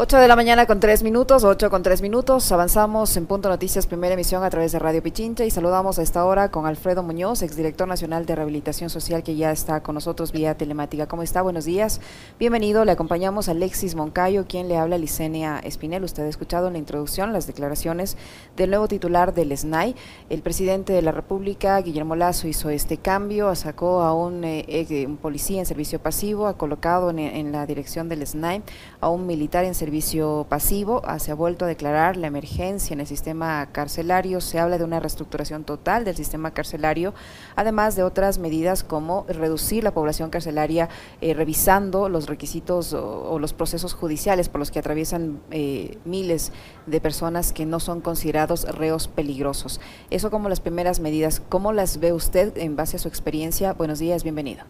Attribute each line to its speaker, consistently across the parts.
Speaker 1: 8 de la mañana con 3 minutos, 8 con 3 minutos. Avanzamos en Punto Noticias, primera emisión a través de Radio Pichincha y saludamos a esta hora con Alfredo Muñoz, exdirector nacional de Rehabilitación Social, que ya está con nosotros vía telemática. ¿Cómo está? Buenos días. Bienvenido. Le acompañamos a Alexis Moncayo, quien le habla Licenia Espinel. Usted ha escuchado en la introducción las declaraciones del nuevo titular del SNAI. El presidente de la República, Guillermo Lazo, hizo este cambio, sacó a un, eh, policía en servicio pasivo, ha colocado en, en la dirección del SNAI a un militar en servicio servicio pasivo, ah, se ha vuelto a declarar la emergencia en el sistema carcelario, se habla de una reestructuración total del sistema carcelario, además de otras medidas como reducir la población carcelaria eh, revisando los requisitos o, los procesos judiciales por los que atraviesan eh, miles de personas que no son considerados reos peligrosos. Eso como las primeras medidas, ¿cómo las ve usted en base a su experiencia? Buenos días, bienvenido.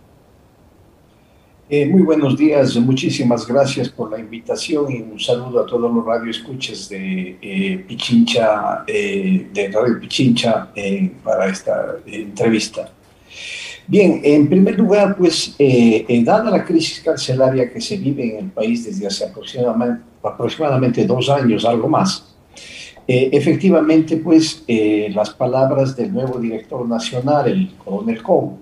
Speaker 2: Eh, muy buenos días, muchísimas gracias por la invitación y un saludo a todos los radioescuchas de eh, Pichincha, eh, de Radio Pichincha para esta entrevista. Bien, en primer lugar, pues, dada la crisis carcelaria que se vive en el país desde hace aproximadamente, aproximadamente dos años, algo más, efectivamente, pues, las palabras del nuevo director nacional, el coronel Cobo,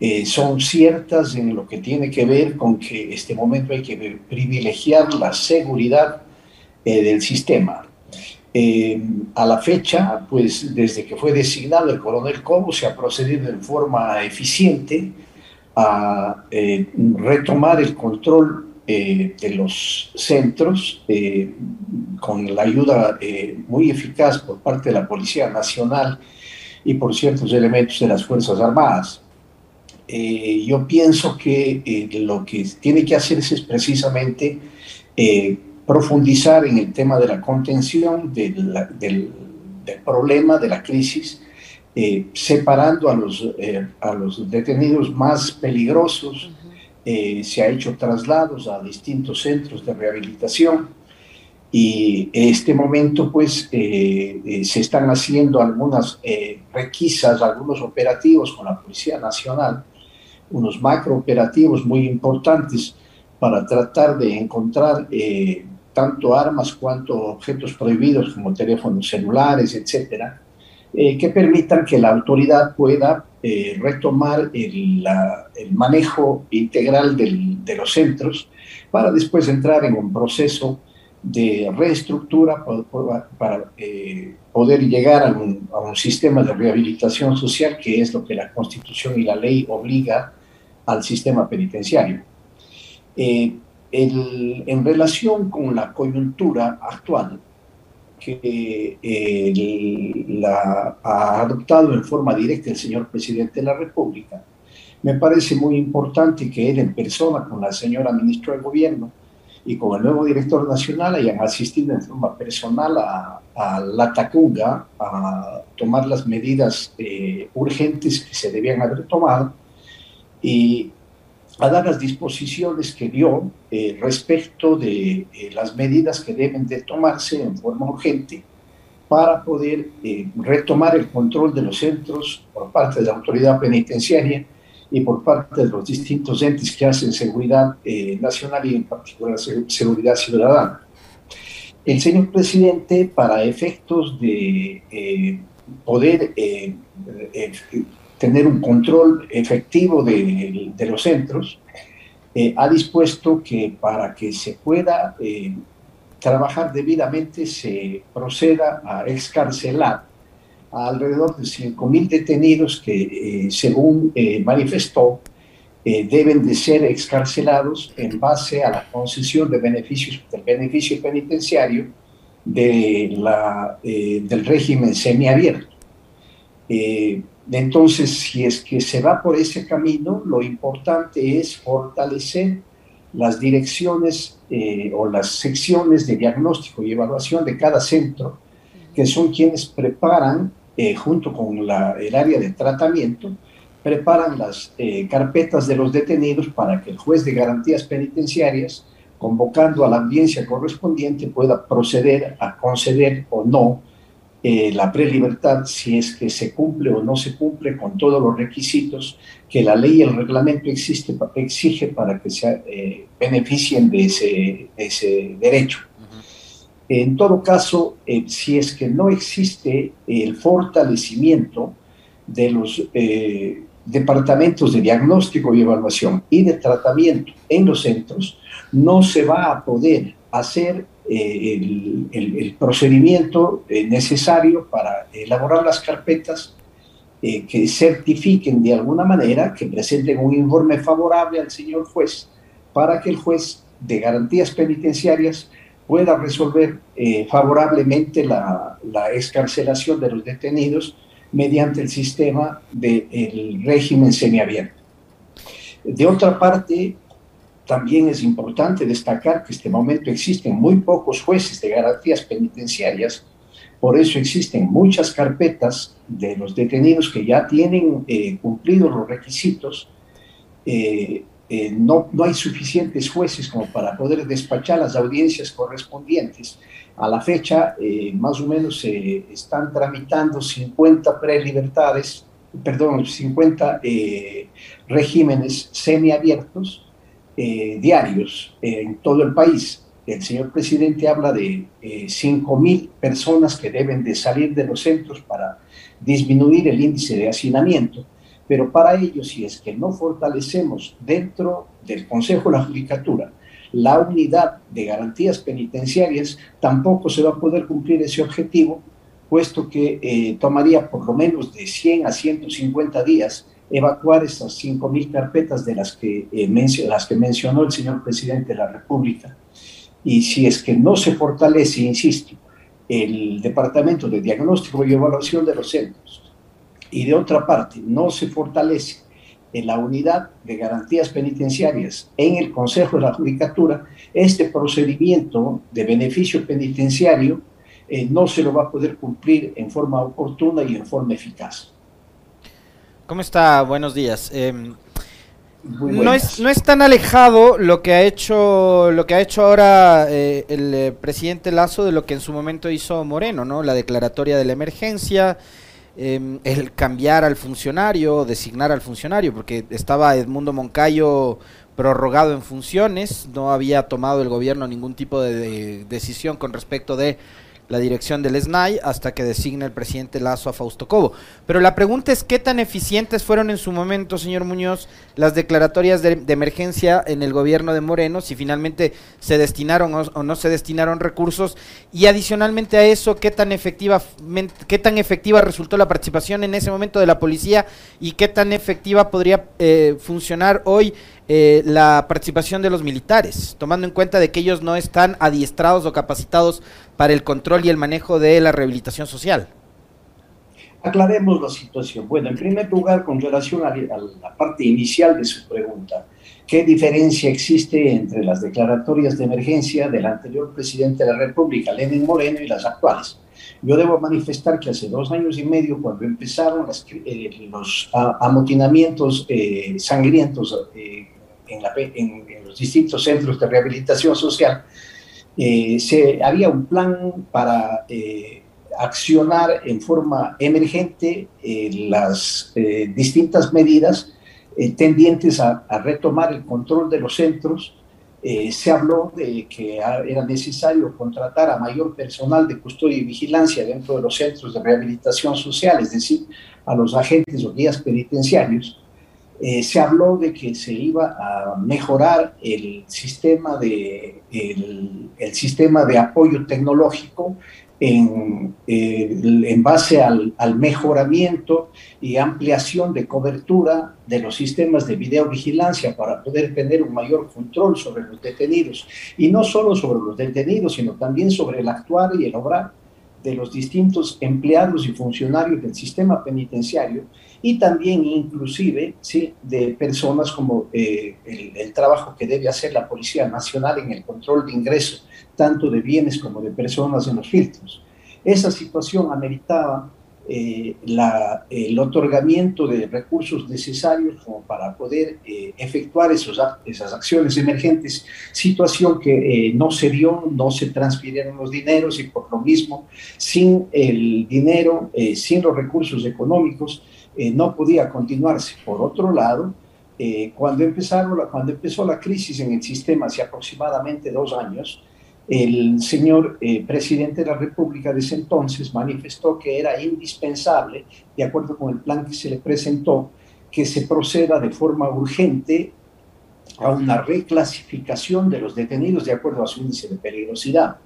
Speaker 2: eh, son ciertas en lo que tiene que ver con que este momento hay que privilegiar la seguridad eh, del sistema. Eh, a la fecha, pues desde que fue designado el coronel Cobo, se ha procedido en forma eficiente a retomar el control de los centros con la ayuda muy eficaz por parte de la Policía Nacional y por ciertos elementos de las Fuerzas Armadas. Eh, yo pienso que eh, lo que tiene que hacerse es precisamente eh, profundizar en el tema de la contención del, del, problema de la crisis, separando a los, a los detenidos más peligrosos. se ha hecho traslados a distintos centros de rehabilitación y en este momento pues se están haciendo algunas requisas, algunos operativos con la Policía Nacional unos macrooperativos muy importantes para tratar de encontrar eh, tanto armas cuanto objetos prohibidos como teléfonos celulares, etcétera, eh, que permitan que la autoridad pueda eh, retomar el, manejo integral de los centros para después entrar en un proceso de reestructura para, poder llegar a un, a un, sistema de rehabilitación social que es lo que la Constitución y la ley obliga al sistema penitenciario. Eh, en relación con la coyuntura actual, que eh, la ha adoptado en forma directa el señor presidente de la República, me parece muy importante que él en persona con la señora ministra de Gobierno y con el nuevo director nacional hayan asistido en forma personal a, La Tacunga a tomar las medidas eh, urgentes que se debían haber tomado y a dar las disposiciones que dio eh, respecto de eh, las medidas que deben de tomarse en forma urgente para poder eh, retomar el control de los centros por parte de la autoridad penitenciaria y por parte de los distintos entes que hacen seguridad nacional y en particular seguridad ciudadana. El señor presidente, para efectos de poder tener un control efectivo de, los centros, eh, ha dispuesto que para que se pueda eh, trabajar debidamente se proceda a excarcelar a alrededor de 5.000 detenidos que, eh, según manifestó, deben de ser excarcelados en base a la concesión de beneficios del beneficio penitenciario de del régimen semiabierto. Entonces, si es que se va por ese camino, lo importante es fortalecer las direcciones eh, o las secciones de diagnóstico y evaluación de cada centro, que son quienes preparan, eh, junto con el área de tratamiento, preparan las eh, carpetas de los detenidos para que el juez de garantías penitenciarias, convocando a la audiencia correspondiente, pueda proceder a conceder o no eh, la prelibertad si es que se cumple o no se cumple con todos los requisitos que la ley y el reglamento existe, exige para que sea eh, beneficien de ese, ese derecho. En todo caso, si es que no existe el fortalecimiento de los departamentos de diagnóstico y evaluación y de tratamiento en los centros, no se va a poder hacer eh, el, procedimiento eh, necesario para elaborar las carpetas eh, que certifiquen de alguna manera, que presenten un informe favorable al señor juez, para que el juez de garantías penitenciarias pueda resolver favorablemente la, la excarcelación de los detenidos mediante el sistema del régimen semiabierto. De otra parte, también es importante destacar que en este momento existen muy pocos jueces de garantías penitenciarias, por eso existen muchas carpetas de los detenidos que ya tienen eh, cumplidos los requisitos. Eh, eh, no, no hay suficientes jueces como para poder despachar las audiencias correspondientes. A la fecha, eh, más o menos se están tramitando 50 prelibertades, perdón, 50 eh, regímenes semiabiertos eh, diarios en todo el país. El señor presidente habla de 5.000 personas que deben de salir de los centros para disminuir el índice de hacinamiento. Pero para ello, si es que no fortalecemos dentro del Consejo de la Judicatura la unidad de garantías penitenciarias, tampoco se va a poder cumplir ese objetivo, puesto que eh, tomaría por lo menos de 100 a 150 días evacuar esas 5.000 carpetas de las que, eh, las que mencionó el señor presidente de la República. Y si es que no se fortalece, insisto, el Departamento de Diagnóstico y Evaluación de los Centros, y de otra parte no se fortalece en la unidad de garantías penitenciarias en el Consejo de la Judicatura, este procedimiento de beneficio penitenciario eh, no se lo va a poder cumplir en forma oportuna y en forma eficaz.
Speaker 3: ¿Cómo está? Buenos días. Em, no, es, no es tan alejado lo que ha hecho lo que ha hecho ahora eh, el eh, presidente Lazo de lo que en su momento hizo Moreno, ¿no? La declaratoria de la emergencia, Em, el cambiar al funcionario, designar al funcionario, porque estaba Edmundo Moncayo prorrogado en funciones, no había tomado el gobierno ningún tipo de decisión con respecto de la dirección del SNAI hasta que designe el presidente Lazo a Fausto Cobo. Pero la pregunta es qué tan eficientes fueron en su momento, señor Muñoz, las declaratorias de, emergencia en el gobierno de Moreno, si finalmente se destinaron o, no se destinaron recursos, y adicionalmente a eso, qué tan efectiva, qué tan efectiva resultó la participación en ese momento de la policía y qué tan efectiva podría eh, funcionar hoy eh, la participación de los militares, tomando en cuenta de que ellos no están adiestrados o capacitados para el control y el manejo de la rehabilitación social.
Speaker 2: Aclaremos la situación. Bueno, en primer lugar, con relación a, la parte inicial de su pregunta, ¿qué diferencia existe entre las declaratorias de emergencia del anterior presidente de la República, Lenin Moreno, y las actuales? Yo debo manifestar que hace dos años y medio, cuando empezaron eh, los amotinamientos eh, sangrientos en, los distintos centros de rehabilitación social, eh, se, había un plan para eh, accionar en forma emergente eh, las distintas medidas tendientes a, retomar el control de los centros. se habló de que era necesario contratar a mayor personal de custodia y vigilancia dentro de los centros de rehabilitación social, es decir, a los agentes o guías penitenciarios. Eh, se habló de que se iba a mejorar el sistema de, el, sistema de apoyo tecnológico en, eh, en base al, al, mejoramiento y ampliación de cobertura de los sistemas de videovigilancia para poder tener un mayor control sobre los detenidos. Y no solo sobre los detenidos, sino también sobre el actuar y el obrar de los distintos empleados y funcionarios del sistema penitenciario y también inclusive ¿sí? de personas como eh, el, trabajo que debe hacer la Policía Nacional en el control de ingreso, tanto de bienes como de personas en los filtros. Esa situación ameritaba eh, la, el otorgamiento de recursos necesarios como para poder eh, efectuar esos, esas acciones emergentes, situación que no se dio, no se transfirieron los dineros y por lo mismo, sin el dinero, sin los recursos económicos, eh, no podía continuarse. Por otro lado, eh, cuando, empezaron, cuando empezó la crisis en el sistema hace aproximadamente dos años, el señor eh, presidente de la República de entonces manifestó que era indispensable, de acuerdo con el plan que se le presentó, que se proceda de forma urgente a una reclasificación de los detenidos de acuerdo a su índice de peligrosidad.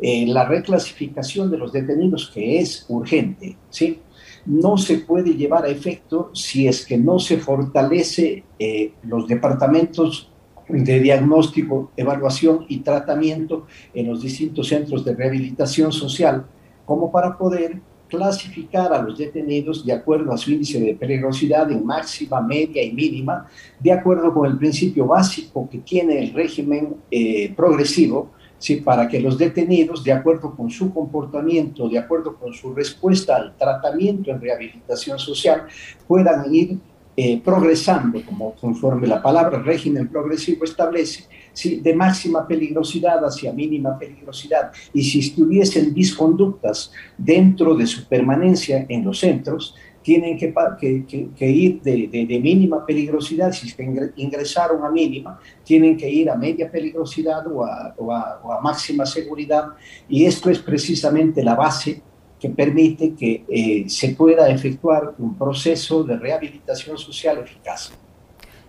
Speaker 2: Eh, la reclasificación de los detenidos, que es urgente, ¿sí? no se puede llevar a efecto si es que no se fortalece eh, los departamentos de diagnóstico, evaluación y tratamiento en los distintos centros de rehabilitación social, como para poder clasificar a los detenidos de acuerdo a su índice de peligrosidad en máxima, media y mínima, de acuerdo con el principio básico que tiene el régimen eh, progresivo, ¿sí? para que los detenidos, de acuerdo con su comportamiento, de acuerdo con su respuesta al tratamiento en rehabilitación social, puedan ir eh, progresando, como conforme la palabra régimen progresivo establece, de máxima peligrosidad hacia mínima peligrosidad. Y si estuviesen disconductas dentro de su permanencia en los centros, tienen que, que, ir de, de, mínima peligrosidad, si ingresaron a mínima, tienen que ir a media peligrosidad o a, o a, máxima seguridad. Y esto es precisamente la base que permite que eh, se pueda efectuar un proceso de rehabilitación social eficaz.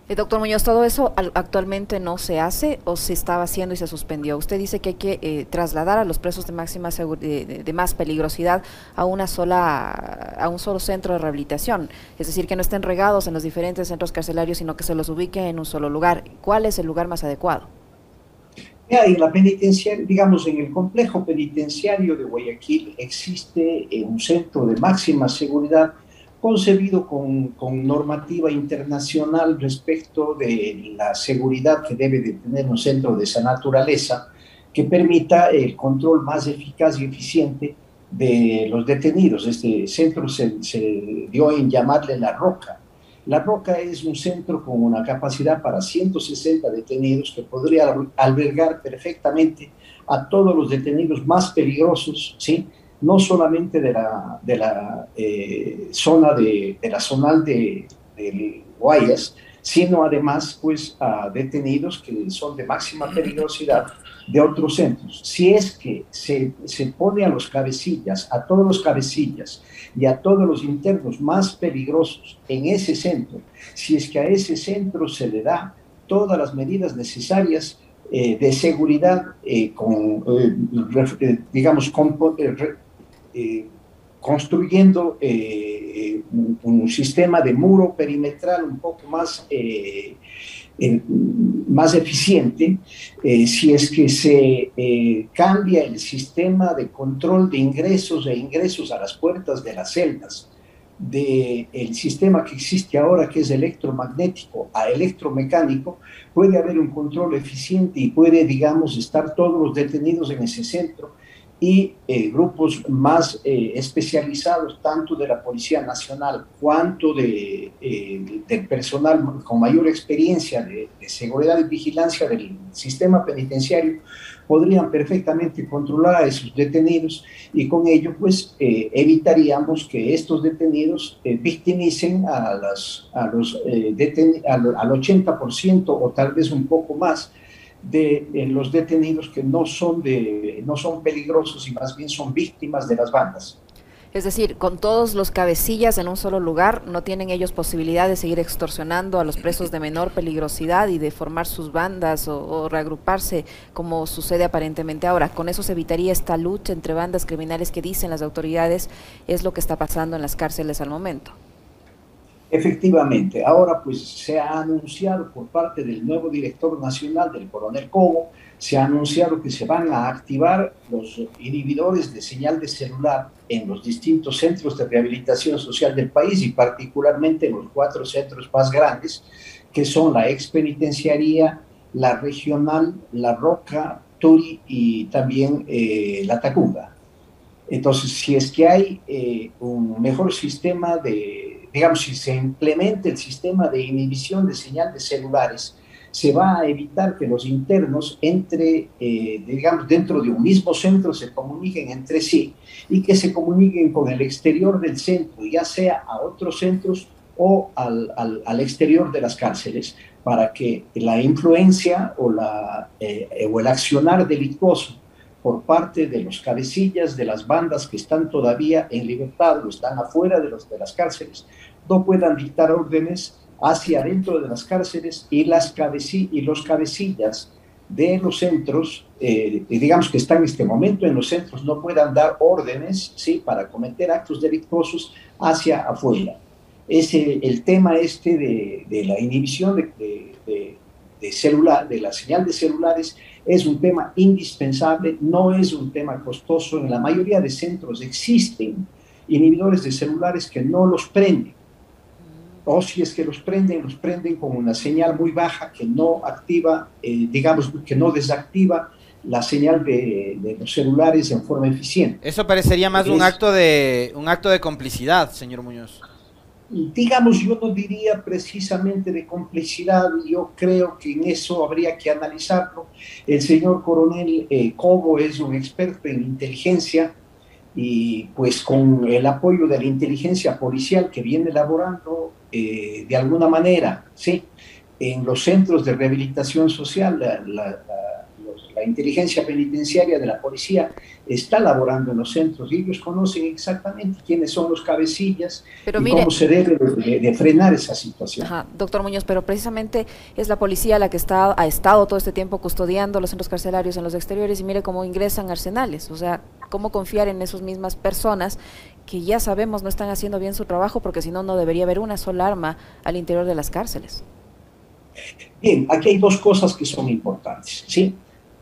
Speaker 1: Eh, doctor Muñoz, ¿todo eso actualmente no se hace o se estaba haciendo y se suspendió? Usted dice que hay que eh, trasladar a los presos de máxima de, de, más peligrosidad a una sola, a un solo centro de rehabilitación, es decir, que no estén regados en los diferentes centros carcelarios, sino que se los ubique en un solo lugar. ¿Cuál es el lugar más adecuado?
Speaker 2: En la penitenciaria, digamos, en el complejo penitenciario de Guayaquil existe un centro de máxima seguridad concebido con, con, normativa internacional respecto de la seguridad que debe de tener un centro de esa naturaleza que permita el control más eficaz y eficiente de los detenidos. Este centro se, se dio en llamarle La Roca. La Roca es un centro con una capacidad para 160 detenidos que podría albergar perfectamente a todos los detenidos más peligrosos, ¿sí? no solamente de la, de la eh, zona de, la zonal de, Guayas, sino además pues a detenidos que son de máxima peligrosidad de otros centros. Si es que se, se pone a los cabecillas, a todos los cabecillas y a todos los internos más peligrosos en ese centro, si es que a ese centro se le da todas las medidas necesarias eh, de seguridad, eh, con, digamos, con, eh, construyendo eh, un, sistema de muro perimetral un poco más, eh, más eficiente, si es que se cambia el sistema de control de ingresos e ingresos a las puertas de las celdas del el sistema que existe ahora, que es electromagnético a electromecánico, puede haber un control eficiente y puede, digamos, estar todos los detenidos en ese centro y eh, grupos más eh, especializados, tanto de la Policía Nacional cuanto de, eh, del personal con mayor experiencia de, seguridad y vigilancia del sistema penitenciario, podrían perfectamente controlar a esos detenidos y con ello pues evitaríamos que estos detenidos victimicen a, las, a los, al, al 80% o tal vez un poco más de los detenidos que no son, de, no son peligrosos y más bien son víctimas de las bandas.
Speaker 1: Es decir, con todos los cabecillas en un solo lugar, no tienen ellos posibilidad de seguir extorsionando a los presos de menor peligrosidad y de formar sus bandas o, o, reagruparse como sucede aparentemente ahora. Con eso se evitaría esta lucha entre bandas criminales que dicen las autoridades es lo que está pasando en las cárceles al momento.
Speaker 2: Efectivamente, ahora pues se ha anunciado por parte del nuevo director nacional, del coronel Cobo, se ha anunciado que se van a activar los inhibidores de señal de celular en los distintos centros de rehabilitación social del país y particularmente en los cuatro centros más grandes, que son la ex penitenciaría, la regional, la Roca, Turi y también eh, la Tacunga. Entonces, si es que hay eh, un mejor sistema de digamos, si se implementa el sistema de inhibición de señal de celulares, se va a evitar que los internos entre, eh, digamos, dentro de un mismo centro se comuniquen entre sí y que se comuniquen con el exterior del centro, ya sea a otros centros o al, al, exterior de las cárceles para que la influencia o, la, eh, o el accionar delictuoso por parte de los cabecillas de las bandas que están todavía en libertad o están afuera de, los, de las cárceles no puedan dictar órdenes hacia adentro de las cárceles y, las y los cabecillas de los centros, eh, digamos que están en este momento en los centros, no puedan dar órdenes ¿sí? para cometer actos delictuosos hacia afuera. Ese, el tema este de, de la inhibición de, de, de, celular, de la señal de celulares es un tema indispensable, no es un tema costoso. En la mayoría de centros existen inhibidores de celulares que no los prenden o si es que los prenden, los prenden con una señal muy baja que no activa, eh, digamos, que no desactiva la señal de, los celulares en forma eficiente.
Speaker 3: Eso parecería más un acto de un acto de complicidad, señor Muñoz.
Speaker 2: Digamos, yo no diría precisamente de complicidad, yo creo que en eso habría que analizarlo. El señor coronel eh, Cobo es un experto en inteligencia y pues con el apoyo de la inteligencia policial que viene elaborando eh, de alguna manera, ¿sí? En los centros de rehabilitación social, la, inteligencia penitenciaria de la policía está laborando en los centros y ellos conocen exactamente quiénes son los cabecillas y cómo se debe de, frenar esa situación.
Speaker 1: doctor Muñoz, pero precisamente es la policía la que está, ha estado todo este tiempo custodiando los centros carcelarios en los exteriores y mire cómo ingresan arsenales, o sea, cómo confiar en esas mismas personas que ya sabemos no están haciendo bien su trabajo porque si no, no debería haber una sola arma al interior de las cárceles.
Speaker 2: Bien, aquí hay dos cosas que son importantes. ¿sí?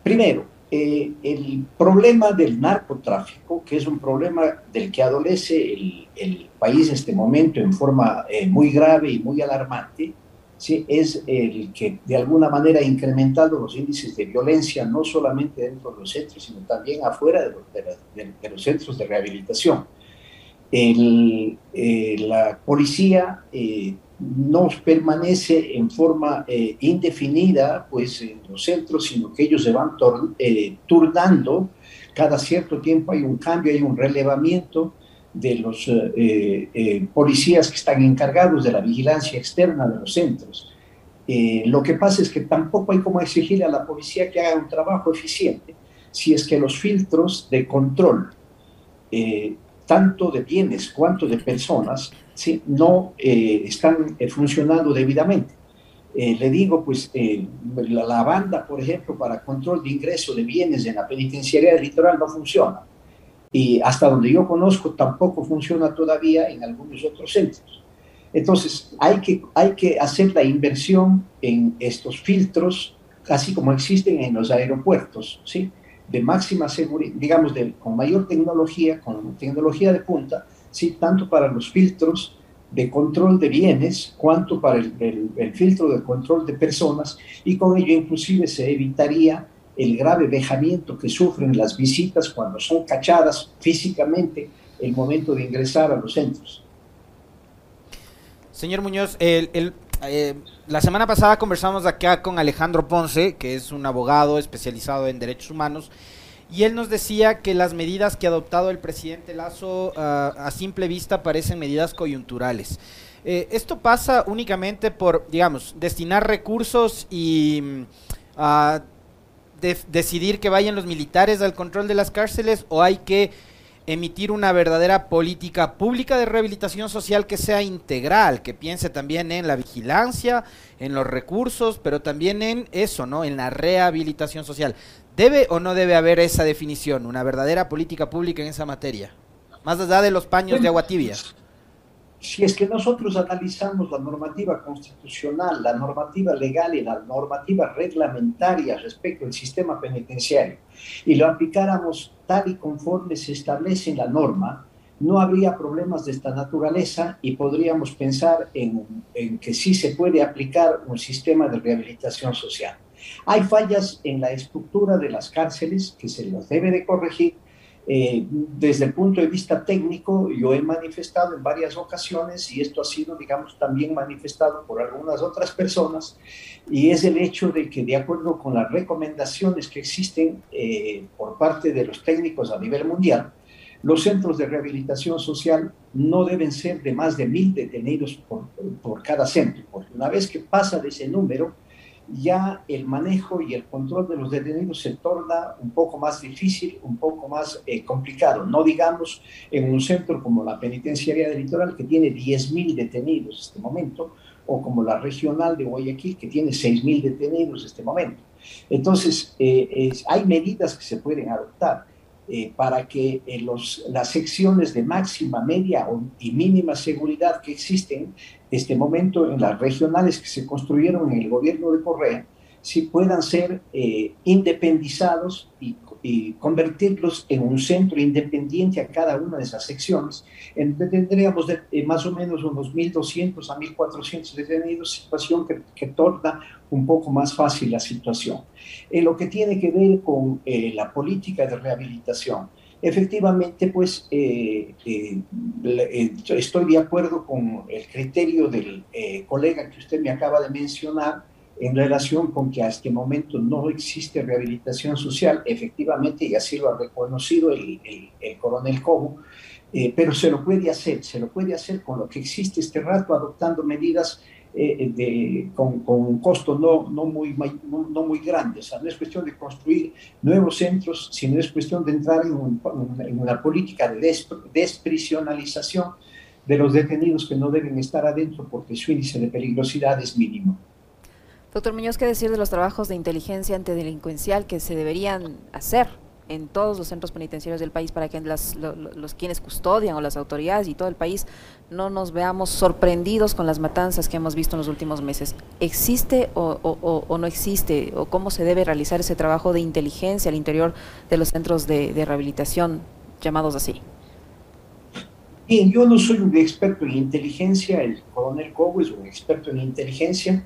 Speaker 2: Primero, eh, el problema del narcotráfico, que es un problema del que adolece el, país en este momento en forma eh, muy grave y muy alarmante, ¿sí? es el que de alguna manera ha incrementado los índices de violencia, no solamente dentro de los centros, sino también afuera de los centros de rehabilitación el, eh, la policía eh, no permanece en forma eh, indefinida pues, en los centros, sino que ellos se van turnando. Cada cierto tiempo hay un cambio, hay un relevamiento de los policías que están encargados de la vigilancia externa de los centros. lo que pasa es que tampoco hay como exigirle a la policía que haga un trabajo eficiente si es que los filtros de control tanto de bienes cuanto de personas, ¿sí? no eh, están eh, funcionando debidamente. Eh, le digo, pues, la, banda, por ejemplo, para control de ingreso de bienes en la penitenciaría del litoral no funciona. Y hasta donde yo conozco, tampoco funciona todavía en algunos otros centros. Entonces, hay que, hay que hacer la inversión en estos filtros, así como existen en los aeropuertos, ¿sí? De máxima seguridad, digamos, de, con mayor tecnología, con tecnología de punta, ¿sí? tanto para los filtros de control de bienes, cuanto para el, filtro de control de personas, y con ello inclusive se evitaría el grave vejamiento que sufren las visitas cuando son cachadas físicamente el momento de ingresar a los centros.
Speaker 3: Señor Muñoz, el eh, la semana pasada conversamos acá con Alejandro Ponce, que es un abogado especializado en derechos humanos, y él nos decía que las medidas que ha adoptado el presidente Lazo ah, a simple vista parecen medidas coyunturales. Eh, esto pasa únicamente por, digamos, destinar recursos y uh, decidir que vayan los militares al control de las cárceles o hay que emitir una verdadera política pública de rehabilitación social que sea integral, que piense también en la vigilancia, en los recursos, pero también en eso, ¿no? En la rehabilitación social. ¿Debe o no debe haber esa definición, una verdadera política pública en esa materia? Más allá de los paños de agua tibia
Speaker 2: si es que nosotros analizamos la normativa constitucional, la normativa legal y la normativa reglamentaria respecto al sistema penitenciario y lo aplicáramos tal y conforme se establece en la norma, no habría problemas de esta naturaleza y podríamos pensar en, que sí se puede aplicar un sistema de rehabilitación social. Hay fallas en la estructura de las cárceles que se los debe de corregir eh, desde el punto de vista técnico, yo he manifestado en varias ocasiones, y esto ha sido, digamos, también manifestado por algunas otras personas, y es el hecho de que, de acuerdo con las recomendaciones que existen eh, por parte de los técnicos a nivel mundial, Los centros de rehabilitación social no deben ser de más de mil detenidos por, por cada centro, porque una vez que pasa de ese número, ya el manejo y el control de los detenidos se torna un poco más difícil, un poco más eh, complicado. No digamos en un centro como la Penitenciaria del Litoral, que tiene 10.000 detenidos en este momento, o como la regional de Guayaquil, que tiene 6.000 detenidos en este momento. Entonces, eh, hay medidas que se pueden adoptar eh, para que los, las secciones de máxima, media y mínima seguridad que existen este momento en las regionales que se construyeron en el gobierno de Correa, si puedan ser eh, independizados y, convertirlos en un centro independiente a cada una de esas secciones, en donde tendríamos eh, más o menos unos 1.200 a 1.400 detenidos, situación que, que, torna un poco más fácil la situación. En lo que tiene que ver con eh, la política de rehabilitación, Efectivamente, pues eh, eh, eh, estoy de acuerdo con el criterio del colega que usted me acaba de mencionar en relación con que a este momento no existe rehabilitación social, efectivamente, y así lo ha reconocido el, el coronel Cobo, pero se lo puede hacer, se lo puede hacer con lo que existe este rato, adoptando medidas eh, de, con, con, un costo no, no, muy, no, no, muy grande. O sea, no es cuestión de construir nuevos centros, sino es cuestión de entrar en, en una política de desprisionalización de los detenidos que no deben estar adentro porque su índice de peligrosidad es mínimo.
Speaker 1: Doctor Muñoz, ¿qué decir de los trabajos de inteligencia antidelincuencial que se deberían hacer en todos los centros penitenciarios del país para que las, los quienes custodian o las autoridades y todo el país no nos veamos sorprendidos con las matanzas que hemos visto en los últimos meses. ¿Existe o, no existe o cómo se debe realizar ese trabajo de inteligencia al interior de los centros de, rehabilitación llamados así?
Speaker 2: Bien, yo no soy un experto en inteligencia, el coronel Cobo es un experto en inteligencia,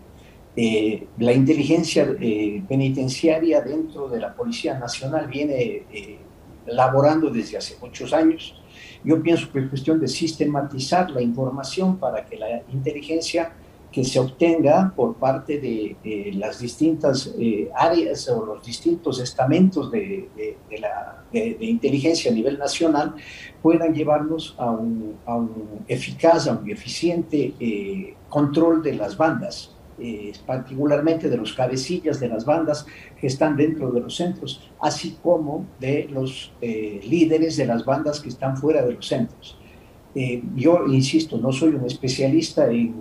Speaker 2: eh, la inteligencia eh, penitenciaria dentro de la Policía Nacional viene eh, laborando desde hace muchos años. Yo pienso que es cuestión de sistematizar la información para que la inteligencia que se obtenga por parte de, las distintas áreas o los distintos estamentos de, la, inteligencia a nivel nacional puedan llevarnos a un, a un eficaz, a un eficiente control de las bandas eh, particularmente de los cabecillas de las bandas que están dentro de los centros, así como de los eh, líderes de las bandas que están fuera de los centros. Eh, yo insisto, no soy un especialista en,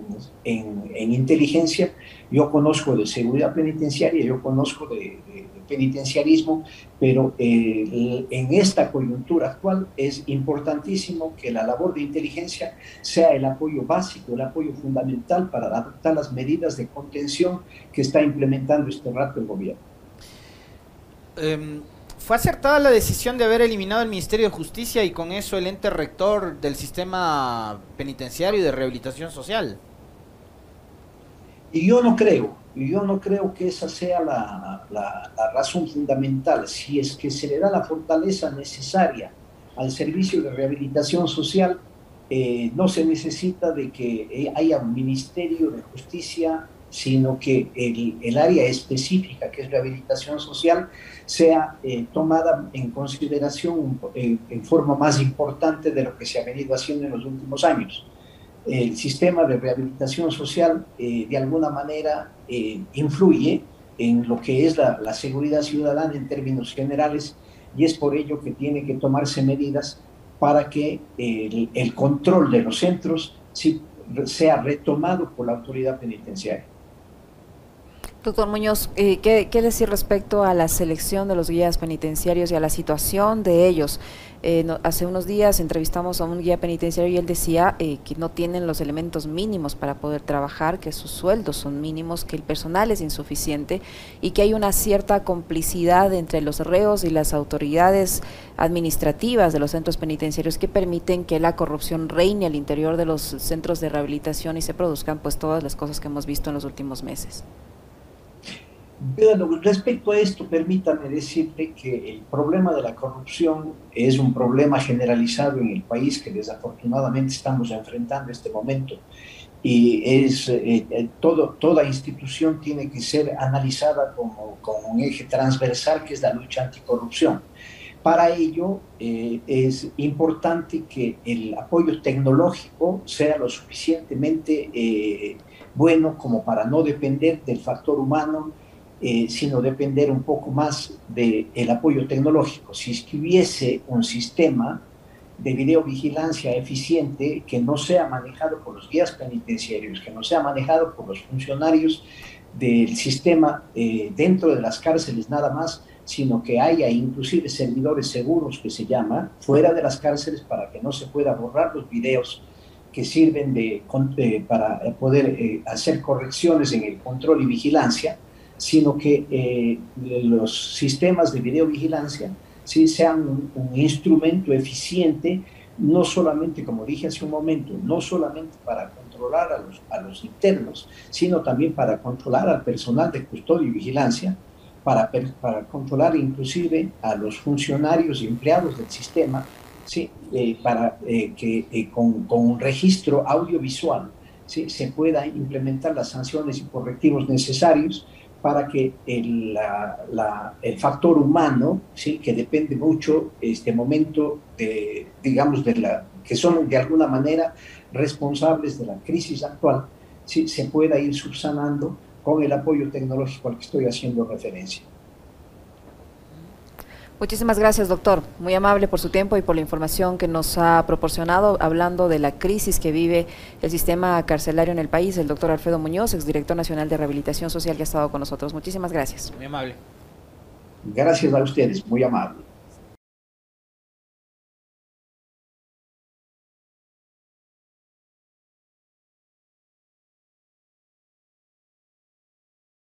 Speaker 2: en, inteligencia, yo conozco de seguridad penitenciaria, yo conozco de, penitenciarismo, pero eh, en esta coyuntura actual es importantísimo que la labor de inteligencia sea el apoyo básico, el apoyo fundamental para adoptar las medidas de contención que está implementando este rato el gobierno.
Speaker 3: Em, ¿Fue acertada la decisión de haber eliminado el Ministerio de Justicia y con eso el ente rector del sistema penitenciario y de rehabilitación social?
Speaker 2: Y yo no creo, yo no creo que esa sea la, la, razón fundamental. Si es que se le da la fortaleza necesaria al servicio de rehabilitación social, eh, no se necesita de que haya un Ministerio de Justicia, sino que el, área específica, que es rehabilitación social, sea eh, tomada en consideración en, en forma más importante de lo que se ha venido haciendo en los últimos años el sistema de rehabilitación social eh, de alguna manera eh, influye en lo que es la, seguridad ciudadana en términos generales y es por ello que tiene que tomarse medidas para que el, control de los centros sea retomado por la autoridad penitenciaria.
Speaker 1: Doctor Muñoz, eh, ¿qué, ¿qué, decir respecto a la selección de los guías penitenciarios y a la situación de ellos? Eh, hace unos días entrevistamos a un guía penitenciario y él decía eh, que no tienen los elementos mínimos para poder trabajar, que sus sueldos son mínimos, que el personal es insuficiente y que hay una cierta complicidad entre los reos y las autoridades administrativas de los centros penitenciarios que permiten que la corrupción reine al interior de los centros de rehabilitación y se produzcan pues todas las cosas que hemos visto en los últimos meses.
Speaker 2: Bueno, respecto a esto, permítame decirle que el problema de la corrupción es un problema generalizado en el país que desafortunadamente estamos enfrentando en este momento y es eh, eh, toda institución tiene que ser analizada como, un eje transversal que es la lucha anticorrupción. Para ello eh, es importante que el apoyo tecnológico sea lo suficientemente bueno como para no depender del factor humano, eh, sino depender un poco más del apoyo tecnológico. Si es que hubiese un sistema de videovigilancia eficiente que no sea manejado por los guías penitenciarios, que no sea manejado por los funcionarios del sistema dentro de las cárceles nada más, sino que haya inclusive servidores seguros que se llama fuera de las cárceles para que no se pueda borrar los videos que sirven de, para poder eh, hacer correcciones en el control y vigilancia, sino que eh, los sistemas de videovigilancia sí sean un, instrumento eficiente, no solamente, como dije hace un momento, no solamente para controlar a los, a los internos, sino también para controlar al personal de custodia y vigilancia, para, para controlar inclusive a los funcionarios y empleados del sistema, ¿sí? Eh, para eh, que con, con, un registro audiovisual ¿sí? se pueda implementar las sanciones y correctivos necesarios para que el, la, el factor humano, ¿sí? que depende mucho este momento, de, digamos, de la, que son de alguna manera responsables de la crisis actual, ¿sí? se pueda ir subsanando con el apoyo tecnológico al que estoy haciendo referencia.
Speaker 1: Muchísimas gracias, doctor. Muy amable por su tiempo y por la información que nos ha proporcionado hablando de la crisis que vive el sistema carcelario en el país. El doctor Alfredo Muñoz, exdirector nacional de Rehabilitación Social, que ha estado con nosotros. Muchísimas gracias.
Speaker 3: Muy amable.
Speaker 2: Gracias a ustedes, muy amable.